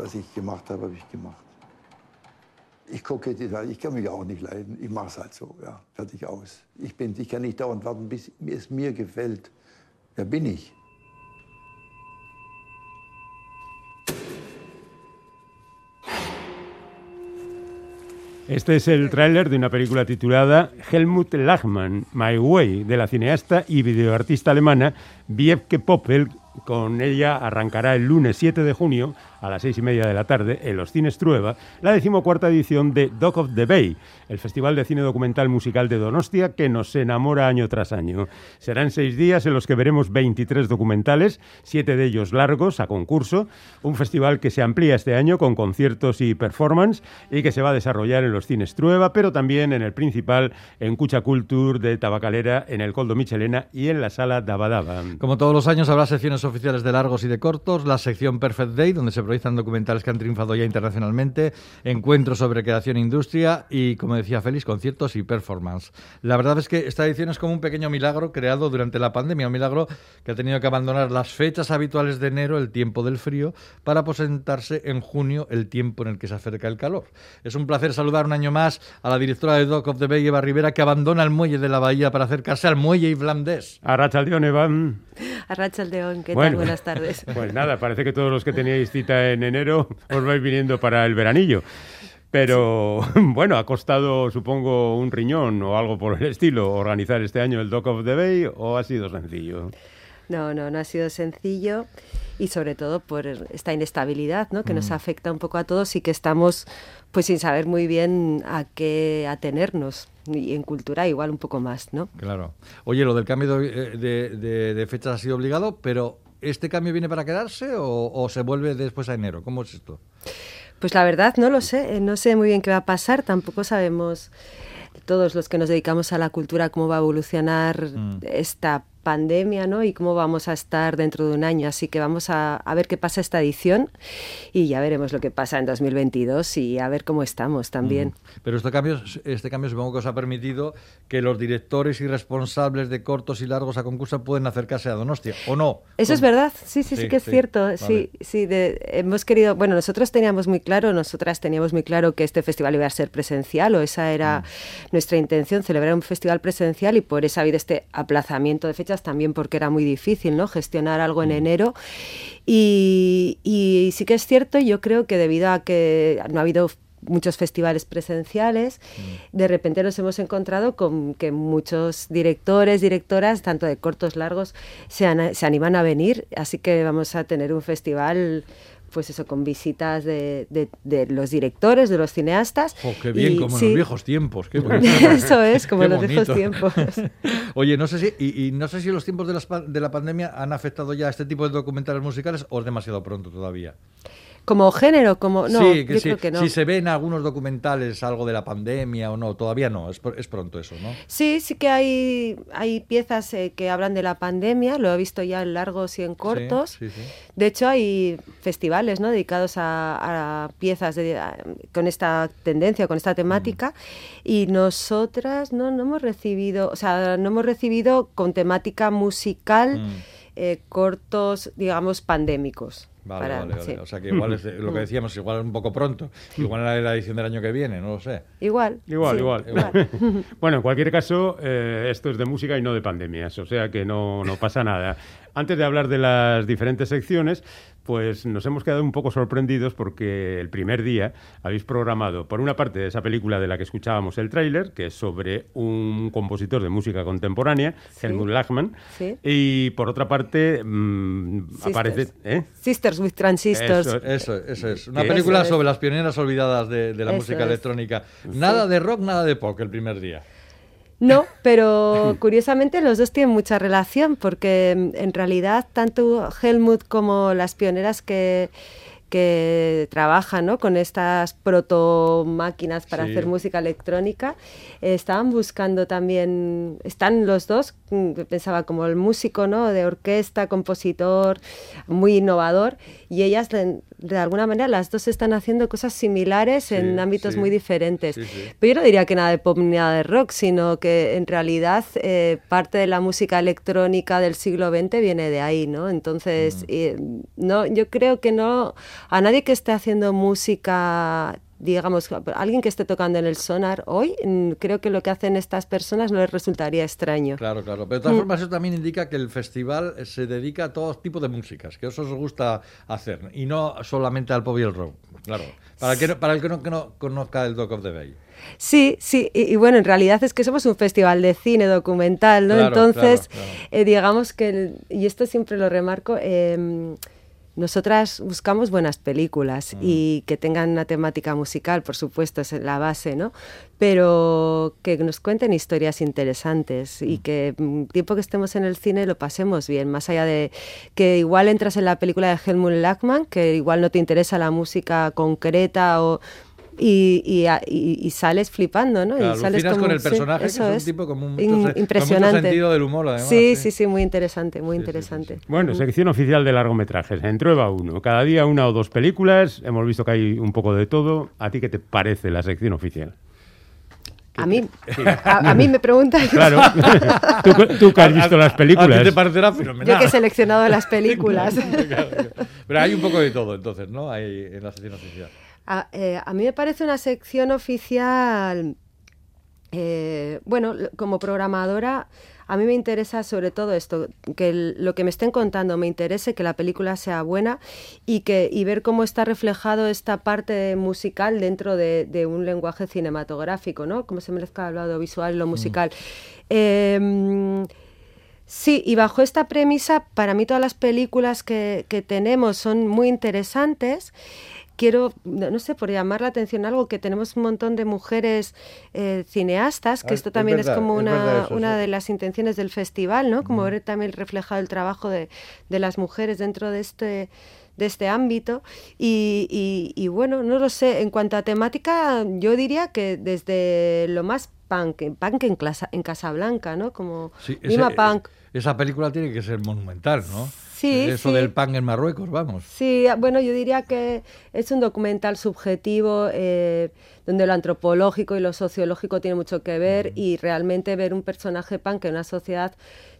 was ich gemacht habe, habe ich gemacht. Ich gucke, ich kann mich auch nicht leiden. Ich mache es halt so, ja, fertig aus. Ich, bin, ich kann nicht dauernd warten, bis es mir gefällt. Wer bin ich? Este es el tráiler de una película titulada Helmut Lachmann, My Way, de la cineasta y videoartista alemana Wiebke Poppel. Con ella arrancará el lunes 7 de junio a las seis y media de la tarde en los cines Trueba la decimocuarta edición de Dog of the Bay, el festival de cine documental musical de Donostia que nos enamora año tras año. Serán seis días en los que veremos 23 documentales, siete de ellos largos a concurso, un festival que se amplía este año con conciertos y performance y que se va a desarrollar en los cines Trueba, pero también en el principal, en Cucha Culture de Tabacalera, en el Coldo Michelena y en la sala Dabadaba. Como todos los años habrá secciones oficiales de largos y de cortos, la sección Perfect Day, donde se realizan documentales que han triunfado ya internacionalmente, encuentros sobre creación e industria y, como decía Félix, conciertos y performance. La verdad es que esta edición es como un pequeño milagro creado durante la pandemia, un milagro que ha tenido que abandonar las fechas habituales de enero, el tiempo del frío, para presentarse en junio, el tiempo en el que se acerca el calor. Es un placer saludar un año más a la directora de Dock of the Bay, Eva Rivera, que abandona el muelle de la bahía para acercarse al muelle islandés. A Rachaldeón, Eva. A ¿qué tal? Buenas tardes. Pues nada, parece que todos los que teníais cita en enero os vais viniendo para el veranillo. Pero bueno, ha costado, supongo, un riñón o algo por el estilo organizar este año el Dock of the Bay o ha sido sencillo. No, no, no ha sido sencillo y sobre todo por esta inestabilidad ¿no? que nos mm. afecta un poco a todos y que estamos pues sin saber muy bien a qué atenernos y en cultura igual un poco más, ¿no? Claro. Oye, lo del cambio de, de, de fechas ha sido obligado, pero ¿este cambio viene para quedarse o, se vuelve después a enero? ¿Cómo es esto? Pues la verdad no lo sé, eh, no sé muy bien qué va a pasar, tampoco sabemos todos los que nos dedicamos a la cultura cómo va a evolucionar mm. esta pandemia, ¿no? Y cómo vamos a estar dentro de un año. Así que vamos a, ver qué pasa esta edición y ya veremos lo que pasa en 2022 y a ver cómo estamos también. Pero este cambio, este cambio supongo que os ha permitido que los directores y responsables de cortos y largos a concurso pueden acercarse a Donostia, ¿o no? Eso es verdad, sí, sí, sí, que es cierto. Sí, sí, hemos querido, bueno, nosotros teníamos muy claro, nosotras teníamos muy claro que este festival iba a ser presencial o esa era mm. nuestra intención, celebrar un festival presencial y por eso ha habido este aplazamiento de fechas también porque era muy difícil ¿no? gestionar algo en mm. enero. Y, sí que es cierto, yo creo que debido a que no ha habido muchos festivales presenciales, mm. de repente nos hemos encontrado con que muchos directores, directoras, tanto de cortos, largos, se, se animan a venir, así que vamos a tener un festival pues eso, con visitas de, de, los directores, de los cineastas. Oh, qué bien, como en los viejos tiempos. Qué eso es, como en los viejos tiempos. Oye, no sé si, y, no sé si los tiempos de la, de la pandemia han afectado ya a este tipo de documentales musicales o es demasiado pronto todavía como género, como no, sí, que yo que no. Si se ven algunos documentales algo de la pandemia o no, todavía no, es, es pronto eso, ¿no? Sí, sí que hay, hay piezas eh, que hablan de la pandemia, lo he visto ya en largos y en cortos. de hecho, hay festivales ¿no? dedicados a, piezas con esta tendencia, con esta temática, mm. y nosotras no, no hemos recibido, o sea, no hemos recibido con temática musical mm. eh, cortos, digamos, pandémicos. Vale, vale, vale. O sea que igual es lo que decíamos, igual es un poco pronto. Igual era la edición del año que viene, no lo sé. Igual. Igual, igual. bueno, en cualquier caso, eh, esto es de música y no de pandemias, o sea que no, no pasa nada. Antes de hablar de las diferentes secciones, pues nos hemos quedado un poco sorprendidos porque el primer día habéis programado, por una parte, esa película de la que escuchábamos el tráiler, que es sobre un compositor de música contemporánea, Helmut Lachmann, y por otra parte mm, aparece... ¿eh? Sisters with Transistors. Eso, eso, es. Una película sobre las pioneras olvidadas de, la música electrónica. Nada de rock, nada de pop el primer día. No, pero curiosamente los dos tienen mucha relación porque mm, en realidad tanto Helmut como las pioneras que, que trabajan ¿no? con estas proto máquinas para hacer música electrónica, estaban buscando también, están los dos, mm, pensaba como el músico ¿no? de orquesta, compositor, muy innovador, y ellas de alguna manera las dos están haciendo cosas similares en ámbitos muy diferentes. Pero yo no diría que nada de pop ni nada de rock, sino que en realidad eh, parte de la música electrónica del siglo XX viene de ahí, ¿no? Entonces, mm. no, yo creo que no, a nadie que esté haciendo música digamos, alguien que esté tocando en el sonar hoy, mm, creo que lo que hacen estas personas no les resultaría extraño. Claro, claro. Pero de todas mm. formas, eso también indica que el festival se dedica a todo tipo de músicas, que eso os gusta hacer, y no solamente al pop y el rock. Claro. Para, que, para el que no, que no conozca el Doc of the Bay. Sí, sí, y, bueno, en realidad es que somos un festival de cine documental, ¿no? Entonces, eh, digamos que, y esto siempre lo remarco, eh, nosotras buscamos buenas películas mm. y que tengan una temática musical, por supuesto, es la base, ¿no? Pero que nos cuenten historias interesantes y mm. que mm, tiempo que estemos en el cine lo pasemos bien, más allá de que igual entras en la película de Helmut Lackman, que igual no te interesa la música concreta o y, y, sales flipando, ¿no? y sales con el personaje, que es un tipo como un impresionante. sentido del humor, además. Sí, sí, sí, muy interesante, muy interesante. bueno, sección oficial de largometrajes. En Trueba 1, cada día una o dos películas. Hemos visto que hay un poco de todo. ¿A ti qué te parece la sección oficial? A mí, a, mí me preguntan. Claro, tú, que has visto las películas. A, ti te parecerá fenomenal. Yo que he seleccionado las películas. Pero hay un poco de todo, entonces, ¿no? Hay en la sección oficial. Eh, a, mí me parece una sección oficial, eh, bueno, como programadora, a mí me interesa sobre todo esto, que lo que me estén contando me interese, que la película sea buena y, que, y ver cómo está reflejado esta parte musical dentro de, un lenguaje cinematográfico, ¿no? Cómo se merezca el audiovisual y lo mm. musical. Em, sí, y bajo esta premisa, para mí todas las películas que, que tenemos son muy interesantes quiero, no sé, por llamar la atención algo, que tenemos un montón de mujeres eh, cineastas, que ah, esto también es, como una, una de las intenciones del festival, ¿no? Como ver también reflejado el trabajo de, de las mujeres dentro de este de este ámbito y, y, bueno, no lo sé, en cuanto a temática yo diría que desde lo más punk, punk en, en Casablanca, ¿no? Como sí, Punk. Esa película tiene que ser monumental, ¿no? Sí, Eso del pan en Marruecos, vamos. Sí, bueno, yo diría que es un documental subjetivo eh, donde lo antropológico y lo sociológico tiene mucho que ver y realmente ver un personaje pan en una sociedad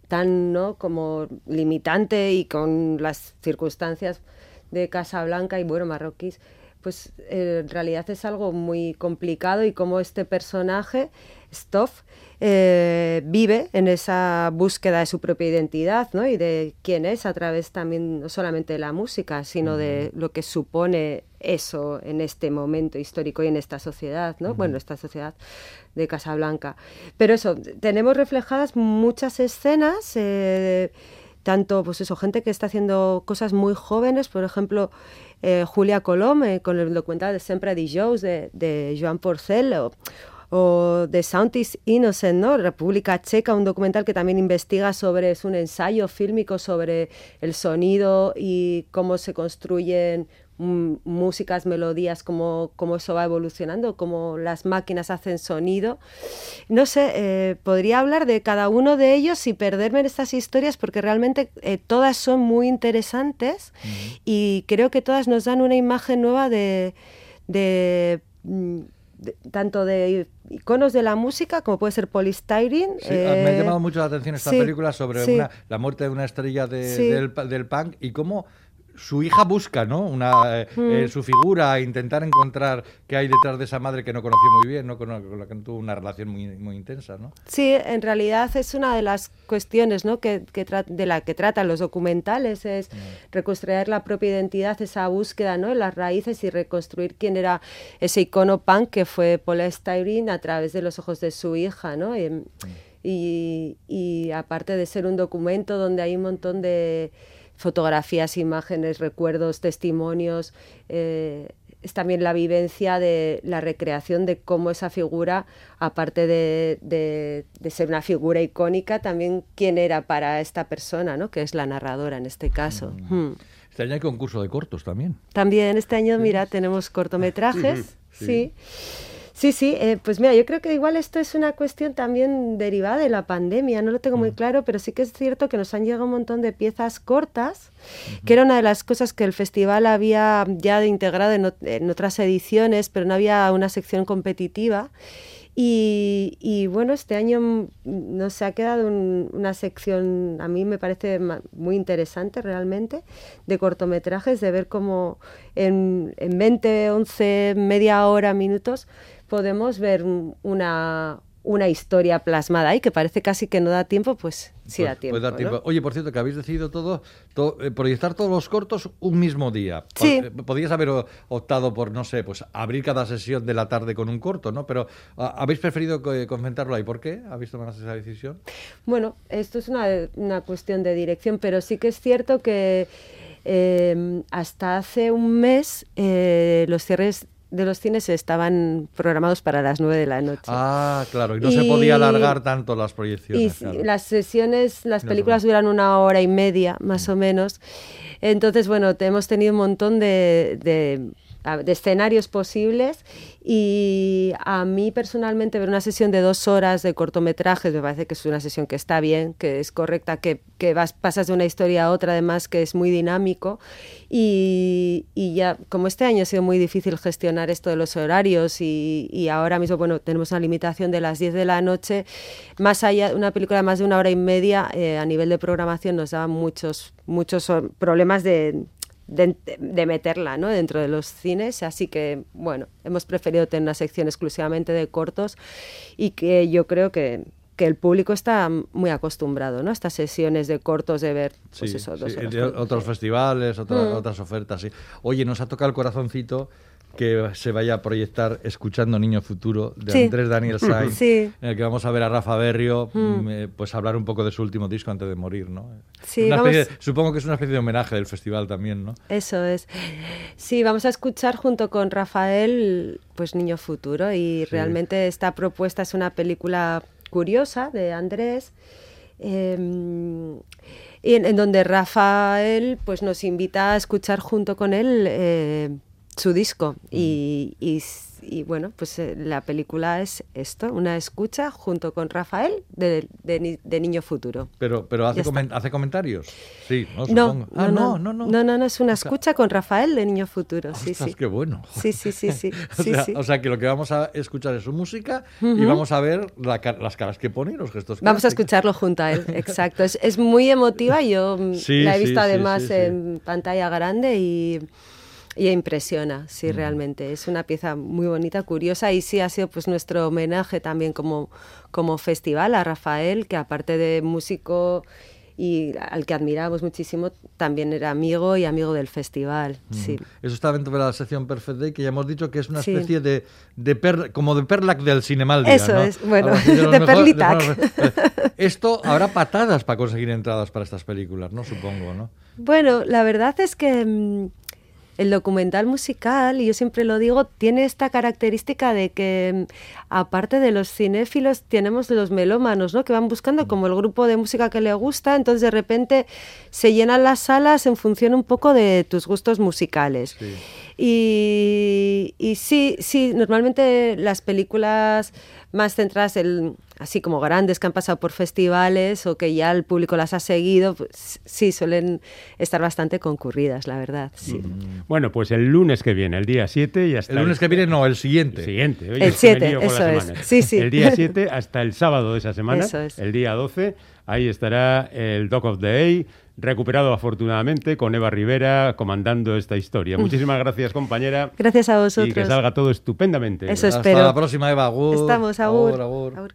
tan no como limitante y con las circunstancias de Casablanca y bueno marroquíes pues eh, en realidad es algo muy complicado y como este personaje Stoff eh, vive en esa búsqueda de su propia identidad ¿no? y de quién es a través también no solamente de la música, sino de lo que supone eso en este momento histórico y en esta sociedad, ¿no? Bueno, esta sociedad de Casablanca. Pero eso, tenemos reflejadas muchas escenas, eh, tanto, pues eso, gente que está haciendo cosas muy jóvenes, por ejemplo, eh, Julia Colom, con el documental de Sempre Dijous de, de Joan Porcel, The Sound is Innocent, ¿no? República Checa, un documental que también investiga sobre, es un ensayo fílmico sobre el sonido y cómo se construyen músicas, melodías, cómo, cómo, eso va evolucionando, cómo las máquinas hacen sonido. No sé, eh, podría hablar de cada uno de ellos y perderme en estas historias porque realmente eh, todas son muy interesantes y creo que todas nos dan una imagen nueva de, de tanto de iconos de la música como puede ser Polystyrene. Sí, me ha eh, llamado mucho la atención esta película sobre la muerte de una estrella del, del, punk y cómo su hija busca, ¿no? Una, eh, eh, mm. su figura, intentar encontrar qué hay detrás de esa madre que no conoció muy bien, ¿no? Con, la que tuvo una relación muy, muy intensa, ¿no? Sí, en realidad es una de las cuestiones, ¿no? Que, de la que tratan los documentales, es mm. reconstruir la propia identidad, esa búsqueda, ¿no? En las raíces y reconstruir quién era ese icono punk que fue Paul Styrene a través de los ojos de su hija, ¿no? Mm. y, y aparte de ser un documento donde hay un montón de fotografías, imágenes, recuerdos, testimonios. Eh, es también la vivencia de la recreación de cómo esa figura, aparte de, ser una figura icónica, también quién era para esta persona, ¿no? que es la narradora en este caso. Mm. Hmm. Este año hay concurso de cortos también. También este año, mira, tenemos cortometrajes, sí. Sí, sí, eh, pues mira, yo creo que igual esto es una cuestión también derivada de la pandemia, no lo tengo muy mm. claro, pero sí que es cierto que nos han llegado un montón de piezas cortas, que era una de las cosas que el festival había ya integrado en otras ediciones, pero no había una sección competitiva. Y, bueno, este año nos ha quedado una sección, a mí me parece muy interesante realmente, de cortometrajes, de ver cómo en, en 20, 11, media hora, minutos, podemos ver una, una historia plasmada ahí, que parece casi que no da tiempo, pues sí da tiempo. Oye, por cierto, que habéis decidido todo, eh, proyectar todos los cortos un mismo día. Sí. Eh, podías haber optado por, no sé, pues abrir cada sesión de la tarde con un corto, ¿no? Pero ah, habéis preferido comentarlo ahí. ¿Por qué habéis tomado esa decisión? Bueno, esto es una, una cuestión de dirección, pero sí que es cierto que eh, hasta hace un mes los cierres de los cines estaban programados para las 9 de la noche. Ah, claro, y no se podía alargar tanto las proyecciones. Y las sesiones, las películas duran una hora y media, más o menos. Entonces, bueno, hemos tenido un montón de de escenarios posibles. Y a mí personalmente ver una sesión de dos horas de cortometrajes me parece que es una sesión que está bien, que es correcta, que, que vas, pasas de una historia a otra además que es muy dinámico. Y, y, ya como este año ha sido muy difícil gestionar esto de los horarios y, y, ahora mismo bueno tenemos una limitación de las 10 de la noche más allá una película más de una hora y media eh, a nivel de programación nos da muchos muchos problemas de de, meterla ¿no? dentro de los cines, así que bueno, hemos preferido tener una sección exclusivamente de cortos y que yo creo que, que el público está muy acostumbrado ¿no? a estas sesiones de cortos de ver pues eso, otros festivales, mm. otras ofertas. Oye, nos ha tocado el corazoncito que se vaya a proyectar Escuchando Niño Futuro de Andrés Daniel Sainz, en el que vamos a ver a Rafa Berrio mm. eh, pues hablar un poco de su último disco antes de morir, ¿no? supongo que es una especie de homenaje del festival también, ¿no? Eso es. Sí, vamos a escuchar junto con Rafael pues Niño Futuro y realmente esta propuesta es una película curiosa de Andrés. Em, y en, donde Rafael pues nos invita a escuchar junto con él eh, su disco. Y, y, bueno, pues eh, la película es esto, una escucha junto con Rafael de, de, Niño Futuro. Pero, pero hace, hace comentarios. Sí, no, ah, no, no, no, no, no, es una escucha con Rafael de Niño Futuro. Sí, sí. qué bueno. Sí, sí, sí, sí. o, sea, que lo que vamos a escuchar es su música y vamos a ver las caras que pone y los gestos que Vamos a escucharlo junto a él, exacto. Es, es muy emotiva, yo la he visto además en pantalla grande y y impresiona, sí, realmente. Es una pieza muy bonita, curiosa y sí ha sido pues nuestro homenaje también como, como festival a Rafael, que aparte de músico y al que admiramos muchísimo, también era amigo y amigo del festival. sí. Eso está dentro de la sección Perfect Day, que ya hemos dicho que es una especie de, de per, como de Perlac del Cinemaldia. Eso es, bueno, de, Perlitac. Esto habrá patadas para conseguir entradas para estas películas, ¿no? Supongo, ¿no? Bueno, la verdad es que mm, el documental musical, y yo siempre lo digo, tiene esta característica de que, mm, aparte de los cinéfilos, tenemos los melómanos, ¿no? Que van buscando como el grupo de música que le gusta, entonces de repente se llenan las salas en función un poco de tus gustos musicales. Y, y sí, sí, normalmente las películas más centradas en así como grandes que han pasado por festivales o que ya el público las ha seguido, pues sí, suelen estar bastante concurridas, la verdad. Sí. Mm. Bueno, pues el lunes que viene, el día 7 y hasta... El lunes que viene no, el siguiente. El siguiente. el 7, eso es. Sí, sí. El día 7 hasta el sábado de esa semana, el día 12, ahí estará el Doc of the Day, recuperado afortunadamente con Eva Rivera comandando esta historia. Muchísimas gracias, compañera. Gracias a vosotros. Y que salga todo estupendamente. Eso espero. Hasta la próxima, Eva. Estamos, agur.